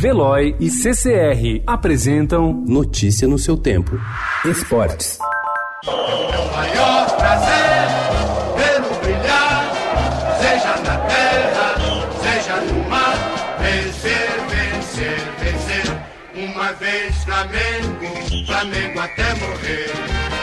Veloy e CCR apresentam Notícia no seu tempo. Esportes. É o maior prazer vê-lo brilhar, seja na terra, seja no mar. Vencer, vencer, vencer. Uma vez Flamengo, Flamengo até morrer.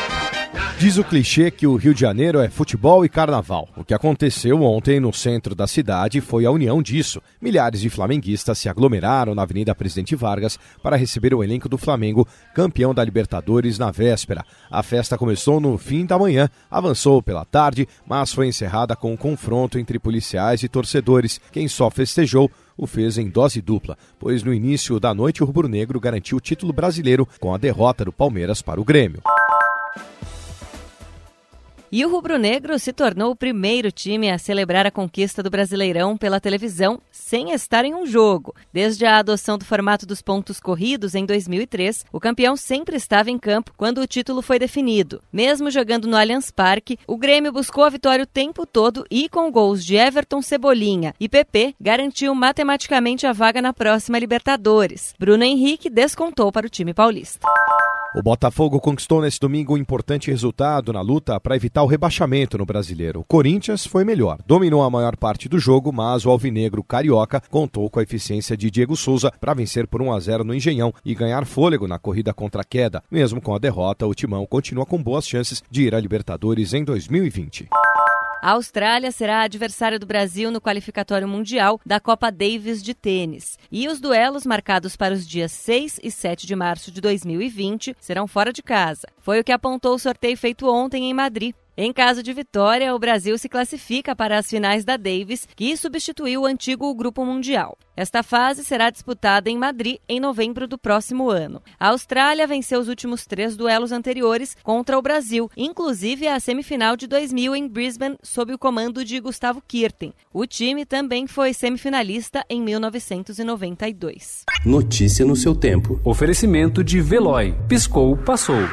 Diz o clichê que o Rio de Janeiro é futebol e carnaval. O que aconteceu ontem no centro da cidade foi a união disso. Milhares de flamenguistas se aglomeraram na Avenida Presidente Vargas para receber o elenco do Flamengo, campeão da Libertadores, na véspera. A festa começou no fim da manhã, avançou pela tarde, mas foi encerrada com um confronto entre policiais e torcedores. Quem só festejou o fez em dose dupla, pois no início da noite o rubro-negro garantiu o título brasileiro com a derrota do Palmeiras para o Grêmio. E o rubro-negro se tornou o primeiro time a celebrar a conquista do Brasileirão pela televisão sem estar em um jogo. Desde a adoção do formato dos pontos corridos em 2003, o campeão sempre estava em campo quando o título foi definido. Mesmo jogando no Allianz Parque, o Grêmio buscou a vitória o tempo todo e, com gols de Everton Cebolinha e PP, garantiu matematicamente a vaga na próxima Libertadores. Bruno Henrique descontou para o time paulista. O Botafogo conquistou nesse domingo um importante resultado na luta para evitar o rebaixamento no brasileiro. O Corinthians foi melhor, dominou a maior parte do jogo, mas o Alvinegro Carioca contou com a eficiência de Diego Souza para vencer por 1 a 0 no Engenhão e ganhar fôlego na corrida contra a queda. Mesmo com a derrota, o Timão continua com boas chances de ir à Libertadores em 2020. A Austrália será adversária do Brasil no qualificatório mundial da Copa Davis de tênis. E os duelos marcados para os dias 6 e 7 de março de 2020 serão fora de casa. Foi o que apontou o sorteio feito ontem em Madrid. Em caso de vitória, o Brasil se classifica para as finais da Davis, que substituiu o antigo Grupo Mundial. Esta fase será disputada em Madrid em novembro do próximo ano. A Austrália venceu os últimos três duelos anteriores contra o Brasil, inclusive a semifinal de 2000 em Brisbane, sob o comando de Gustavo Kirten. O time também foi semifinalista em 1992. Notícia no seu tempo. Oferecimento de Veloy. Piscou, passou.